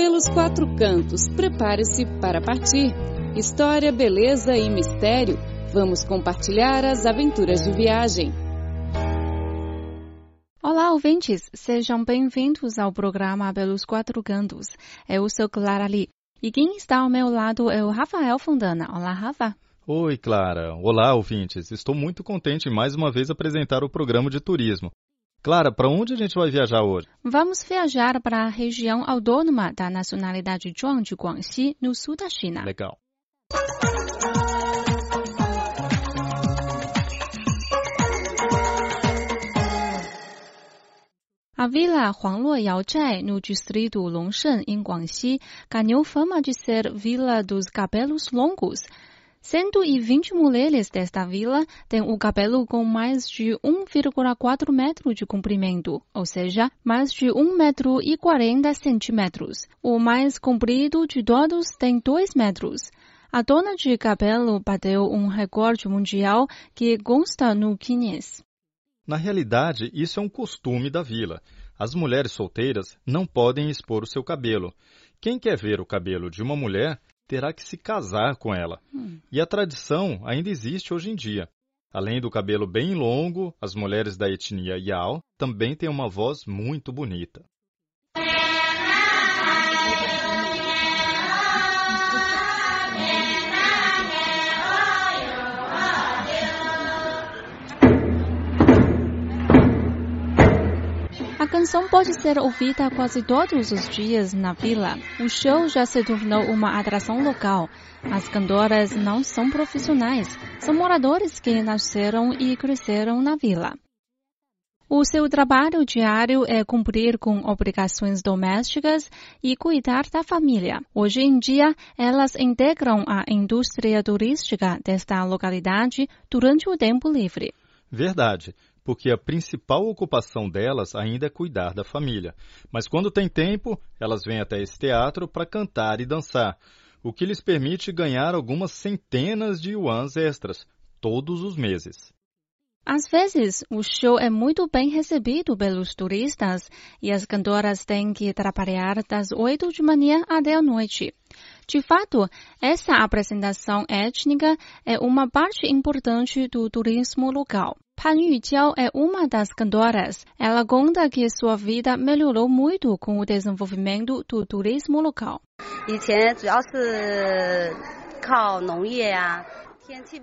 Pelos quatro cantos, prepare-se para partir. História, beleza e mistério. Vamos compartilhar as aventuras de viagem. Olá, ouvintes! Sejam bem-vindos ao programa Pelos Quatro Cantos. Eu sou Clara Lee. E quem está ao meu lado é o Rafael Fontana. Olá, Rafa. Oi, Clara. Olá, ouvintes. Estou muito contente em mais uma vez apresentar o programa de turismo. Clara, para onde a gente vai viajar hoje? Vamos viajar para a região autônoma da nacionalidade Zhuang de Guangxi, no sul da China. Legal. A vila Huangluo Yaozhai, no distrito Longshen, em Guangxi, ganhou fama de ser vila dos cabelos longos. 120 mulheres desta vila têm o cabelo com mais de 1,4 metro de comprimento, ou seja, mais de 1 metro e 40 centímetros. O mais comprido de todos tem 2 metros. A dona de cabelo bateu um recorde mundial que consta no Guinness. Na realidade, isso é um costume da vila. As mulheres solteiras não podem expor o seu cabelo. Quem quer ver o cabelo de uma mulher terá que se casar com ela. Hum. E a tradição ainda existe hoje em dia. Além do cabelo bem longo, as mulheres da etnia Yao também têm uma voz muito bonita. Canção pode ser ouvida quase todos os dias na vila. O show já se tornou uma atração local. As cantoras não são profissionais, são moradores que nasceram e cresceram na vila. O seu trabalho diário é cumprir com obrigações domésticas e cuidar da família. Hoje em dia, elas integram a indústria turística desta localidade durante o tempo livre. Verdade porque a principal ocupação delas ainda é cuidar da família. Mas quando tem tempo, elas vêm até esse teatro para cantar e dançar, o que lhes permite ganhar algumas centenas de yuans extras todos os meses. Às vezes, o show é muito bem recebido pelos turistas e as cantoras têm que trabalhar das 8 de manhã até a noite. De fato, essa apresentação étnica é uma parte importante do turismo local. Pan Yujiao é uma das cantoras. Ela conta que sua vida melhorou muito com o desenvolvimento do turismo local.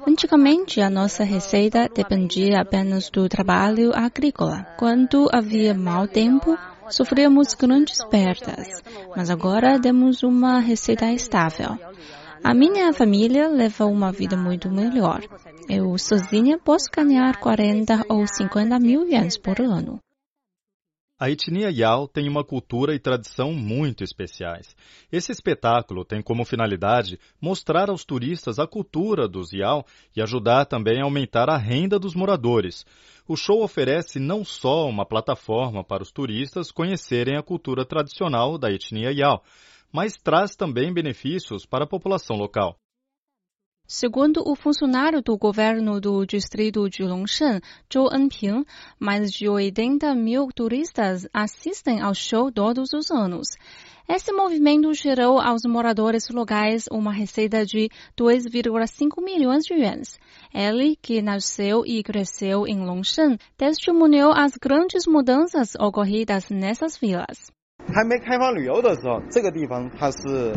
Antigamente, a nossa receita dependia apenas do trabalho agrícola. Quando havia mau tempo, sofríamos grandes perdas, mas agora temos uma receita estável. A minha família leva uma vida muito melhor. Eu sozinha posso ganhar 40 ou 50 mil ienes por ano. A etnia Yao tem uma cultura e tradição muito especiais. Esse espetáculo tem como finalidade mostrar aos turistas a cultura dos Yao e ajudar também a aumentar a renda dos moradores. O show oferece não só uma plataforma para os turistas conhecerem a cultura tradicional da etnia Yao, mas traz também benefícios para a população local. Segundo o funcionário do governo do distrito de Longshen, Zhou Enping, mais de 80 mil turistas assistem ao show todos os anos. Esse movimento gerou aos moradores locais uma receita de 2,5 milhões de yuans. Ele, que nasceu e cresceu em Longshen, testemunhou as grandes mudanças ocorridas nessas vilas. 还没开放旅游的时候，这个地方它是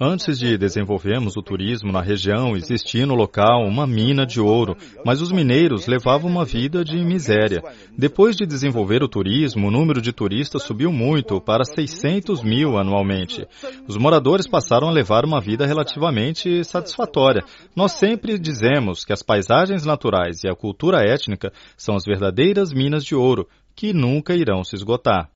Antes de desenvolvermos o turismo na região, existia no local uma mina de ouro, mas os mineiros levavam uma vida de miséria. Depois de desenvolver o turismo, o número de turistas subiu muito, para 600 mil anualmente. Os moradores passaram a levar uma vida relativamente satisfatória. Nós sempre dizemos que as paisagens naturais e a cultura étnica são as verdadeiras minas de ouro, que nunca irão se esgotar.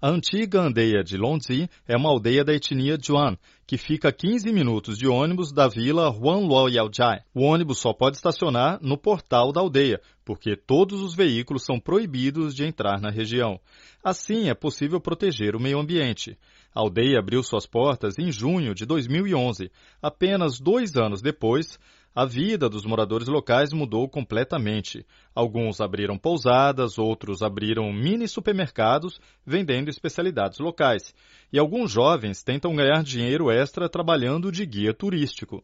A antiga aldeia de Longzi é uma aldeia da etnia Juan, que fica a 15 minutos de ônibus da vila Huanluo Yaojai. O ônibus só pode estacionar no portal da aldeia, porque todos os veículos são proibidos de entrar na região. Assim, é possível proteger o meio ambiente. A aldeia abriu suas portas em junho de 2011. Apenas dois anos depois, a vida dos moradores locais mudou completamente. Alguns abriram pousadas, outros abriram mini supermercados vendendo especialidades locais. E alguns jovens tentam ganhar dinheiro extra trabalhando de guia turístico.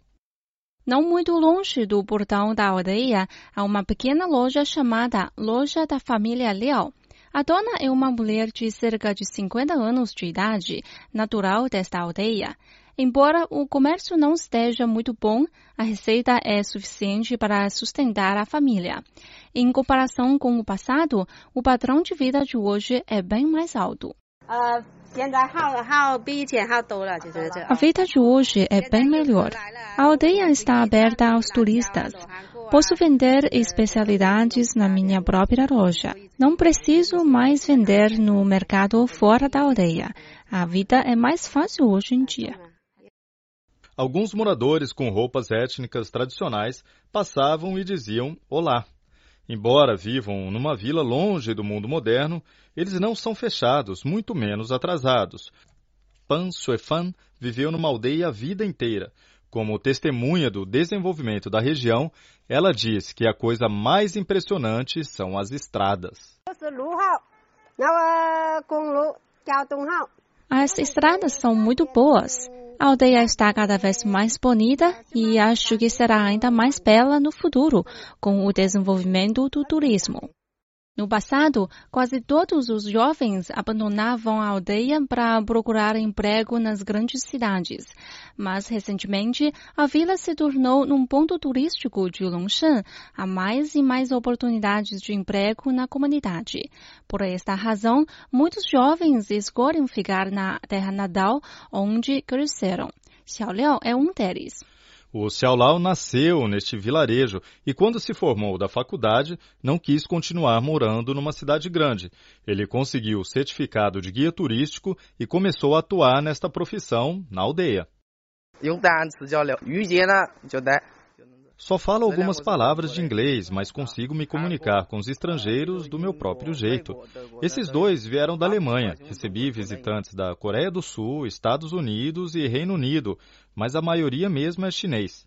Não muito longe do portão da aldeia, há uma pequena loja chamada Loja da Família Leal. A dona é uma mulher de cerca de 50 anos de idade, natural desta aldeia. Embora o comércio não esteja muito bom, a receita é suficiente para sustentar a família. Em comparação com o passado, o padrão de vida de hoje é bem mais alto. A vida de hoje é bem melhor. A aldeia está aberta aos turistas. Posso vender especialidades na minha própria loja. Não preciso mais vender no mercado fora da aldeia. A vida é mais fácil hoje em dia. Alguns moradores com roupas étnicas tradicionais passavam e diziam olá. Embora vivam numa vila longe do mundo moderno, eles não são fechados, muito menos atrasados. Pan Suefan viveu numa aldeia a vida inteira. Como testemunha do desenvolvimento da região, ela diz que a coisa mais impressionante são as estradas. As estradas são muito boas. A aldeia está cada vez mais bonita e acho que será ainda mais bela no futuro com o desenvolvimento do turismo. No passado, quase todos os jovens abandonavam a aldeia para procurar emprego nas grandes cidades. Mas, recentemente, a vila se tornou num ponto turístico de Longshan. Há mais e mais oportunidades de emprego na comunidade. Por esta razão, muitos jovens escolhem ficar na terra natal, onde cresceram. Xiaoliao é um deles. O Xiaolao nasceu neste vilarejo e, quando se formou da faculdade, não quis continuar morando numa cidade grande. Ele conseguiu o certificado de guia turístico e começou a atuar nesta profissão na aldeia. Só falo algumas palavras de inglês, mas consigo me comunicar com os estrangeiros do meu próprio jeito. Esses dois vieram da Alemanha. Recebi visitantes da Coreia do Sul, Estados Unidos e Reino Unido, mas a maioria mesmo é chinês.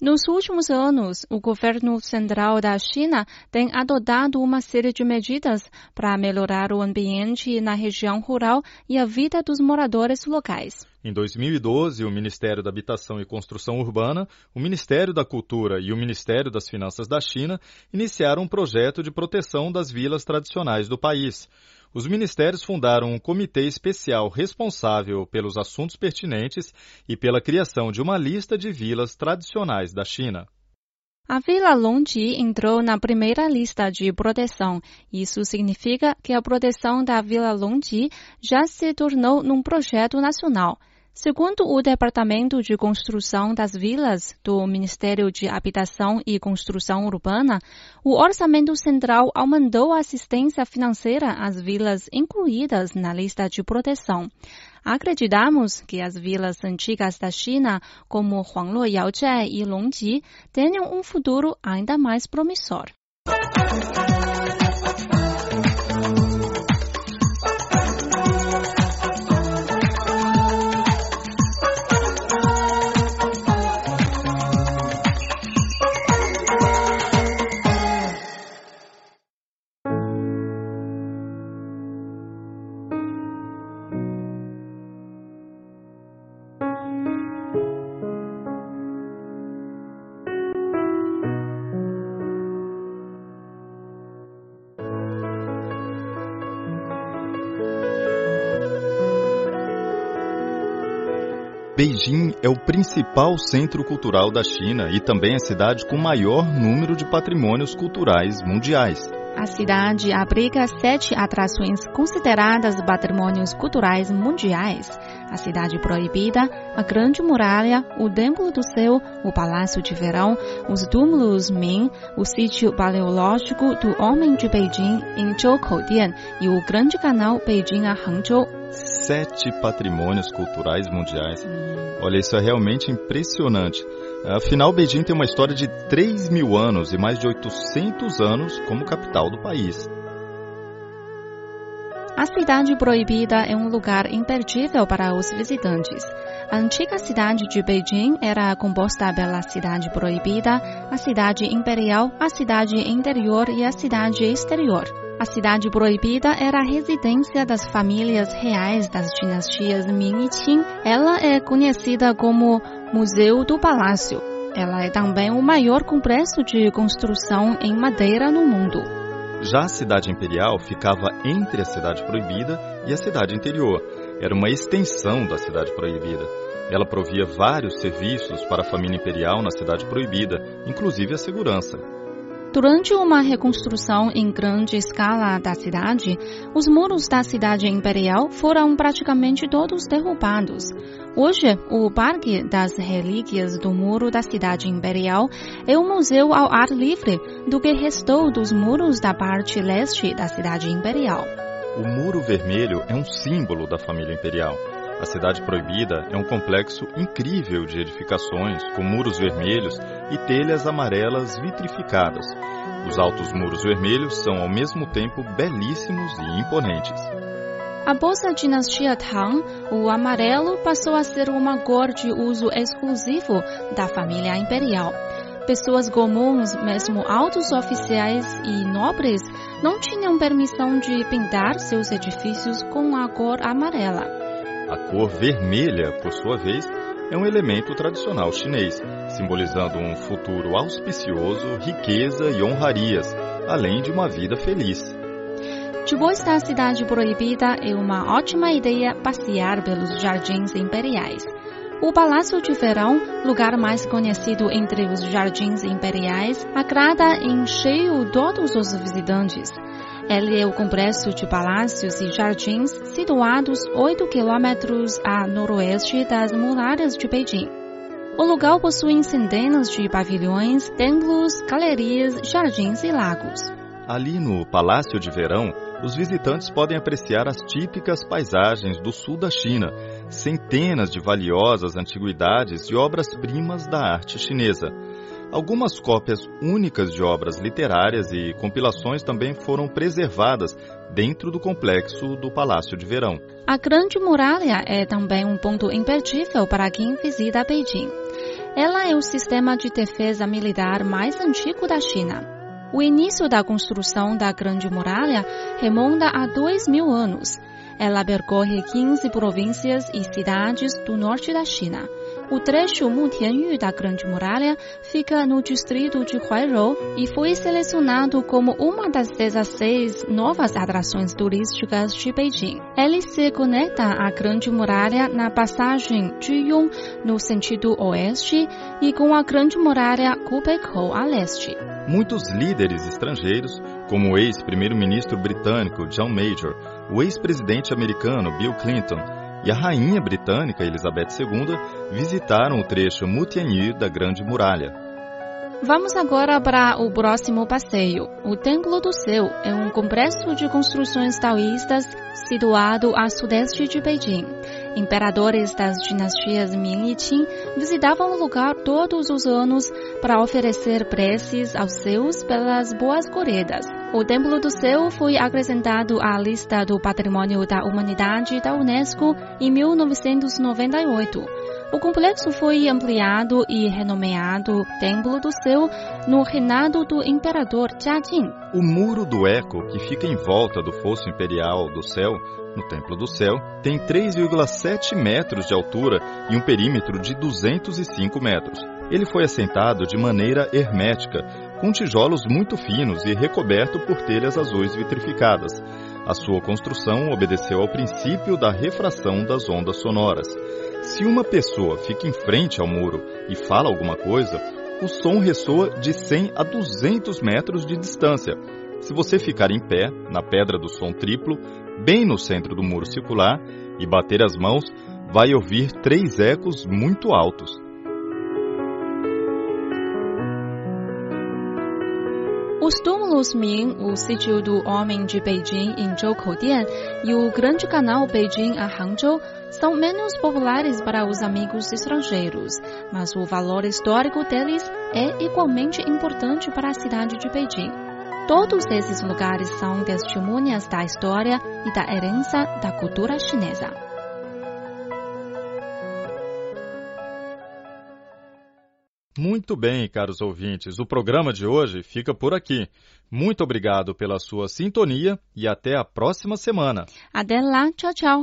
Nos últimos anos, o governo central da China tem adotado uma série de medidas para melhorar o ambiente na região rural e a vida dos moradores locais. Em 2012, o Ministério da Habitação e Construção Urbana, o Ministério da Cultura e o Ministério das Finanças da China iniciaram um projeto de proteção das vilas tradicionais do país os ministérios fundaram um comitê especial responsável pelos assuntos pertinentes e pela criação de uma lista de vilas tradicionais da China. A Vila Longji entrou na primeira lista de proteção. Isso significa que a proteção da Vila Longji já se tornou num projeto nacional. Segundo o Departamento de Construção das Vilas do Ministério de Habitação e Construção Urbana, o orçamento central aumentou a assistência financeira às vilas incluídas na lista de proteção. Acreditamos que as vilas antigas da China, como Huangluo Yaozhai e Longji, tenham um futuro ainda mais promissor. Beijing é o principal centro cultural da China e também a cidade com maior número de patrimônios culturais mundiais. A cidade abriga sete atrações consideradas patrimônios culturais mundiais: a Cidade Proibida, a Grande Muralha, o Templo do Céu, o Palácio de Verão, os túmulos Ming, o sítio paleológico do Homem de Beijing em Zhoukou-dian e o Grande Canal Beijing a Hangzhou sete patrimônios culturais mundiais. Olha, isso é realmente impressionante. Afinal, Beijing tem uma história de 3 mil anos e mais de 800 anos como capital do país. A Cidade Proibida é um lugar imperdível para os visitantes. A antiga cidade de Beijing era composta pela Cidade Proibida, a Cidade Imperial, a Cidade Interior e a Cidade Exterior. A Cidade Proibida era a residência das famílias reais das dinastias Ming e Qing. Ela é conhecida como Museu do Palácio. Ela é também o maior complexo de construção em madeira no mundo. Já a cidade imperial ficava entre a cidade proibida e a cidade interior. Era uma extensão da cidade proibida. Ela provia vários serviços para a família imperial na cidade proibida, inclusive a segurança. Durante uma reconstrução em grande escala da cidade, os muros da cidade imperial foram praticamente todos derrubados. Hoje, o Parque das Relíquias do Muro da Cidade Imperial é um museu ao ar livre do que restou dos muros da parte leste da Cidade Imperial. O Muro Vermelho é um símbolo da família imperial. A Cidade Proibida é um complexo incrível de edificações com muros vermelhos e telhas amarelas vitrificadas. Os altos muros vermelhos são ao mesmo tempo belíssimos e imponentes. Após a dinastia Tang, o amarelo passou a ser uma cor de uso exclusivo da família imperial. Pessoas comuns, mesmo altos oficiais e nobres, não tinham permissão de pintar seus edifícios com a cor amarela. A cor vermelha, por sua vez, é um elemento tradicional chinês, simbolizando um futuro auspicioso, riqueza e honrarias, além de uma vida feliz. Depois da cidade proibida, é uma ótima ideia passear pelos jardins imperiais. O Palácio de Verão, lugar mais conhecido entre os jardins imperiais, agrada em cheio todos os visitantes. Ele é o complexo de palácios e jardins situados 8 quilômetros a noroeste das muralhas de Beijing. O lugar possui centenas de pavilhões, templos, galerias, jardins e lagos. Ali no Palácio de Verão, os visitantes podem apreciar as típicas paisagens do sul da China, centenas de valiosas antiguidades e obras-primas da arte chinesa. Algumas cópias únicas de obras literárias e compilações também foram preservadas dentro do complexo do Palácio de Verão. A Grande Muralha é também um ponto imperdível para quem visita Beijing. Ela é o sistema de defesa militar mais antigo da China. O início da construção da Grande Muralha remonta a dois mil anos. Ela percorre 15 províncias e cidades do norte da China. O trecho Mutianyu da Grande Muralha fica no distrito de Huairou e foi selecionado como uma das 16 novas atrações turísticas de Beijing. Ele se conecta à Grande Muralha na passagem Juyong, no sentido oeste, e com a Grande Muralha Kubeikou a leste. Muitos líderes estrangeiros, como o ex-primeiro-ministro britânico John Major, o ex-presidente americano Bill Clinton e a rainha britânica Elizabeth II visitaram o trecho Mutianyu da Grande Muralha. Vamos agora para o próximo passeio. O Templo do Céu é um complexo de construções taoístas situado a sudeste de Beijing. Imperadores das dinastias Ming e Qing visitavam o lugar todos os anos para oferecer preces aos seus pelas boas corridas. O Templo do Céu foi acrescentado à lista do Patrimônio da Humanidade da Unesco em 1998. O complexo foi ampliado e renomeado Templo do Céu no reinado do imperador Jiajing. O muro do Eco, que fica em volta do fosso imperial do céu, no Templo do Céu, tem 3,7 metros de altura e um perímetro de 205 metros. Ele foi assentado de maneira hermética, com tijolos muito finos e recoberto por telhas azuis vitrificadas. A sua construção obedeceu ao princípio da refração das ondas sonoras. Se uma pessoa fica em frente ao muro e fala alguma coisa, o som ressoa de 100 a 200 metros de distância. Se você ficar em pé, na pedra do som triplo, bem no centro do muro circular, e bater as mãos, vai ouvir três ecos muito altos. Túmulos Ming, o sítio do homem de Beijing em Zhoukou-Dian e o grande canal Beijing a Hangzhou são menos populares para os amigos estrangeiros, mas o valor histórico deles é igualmente importante para a cidade de Beijing. Todos esses lugares são testemunhas da história e da herança da cultura chinesa. Muito bem, caros ouvintes, o programa de hoje fica por aqui. Muito obrigado pela sua sintonia e até a próxima semana. Até lá, tchau, tchau.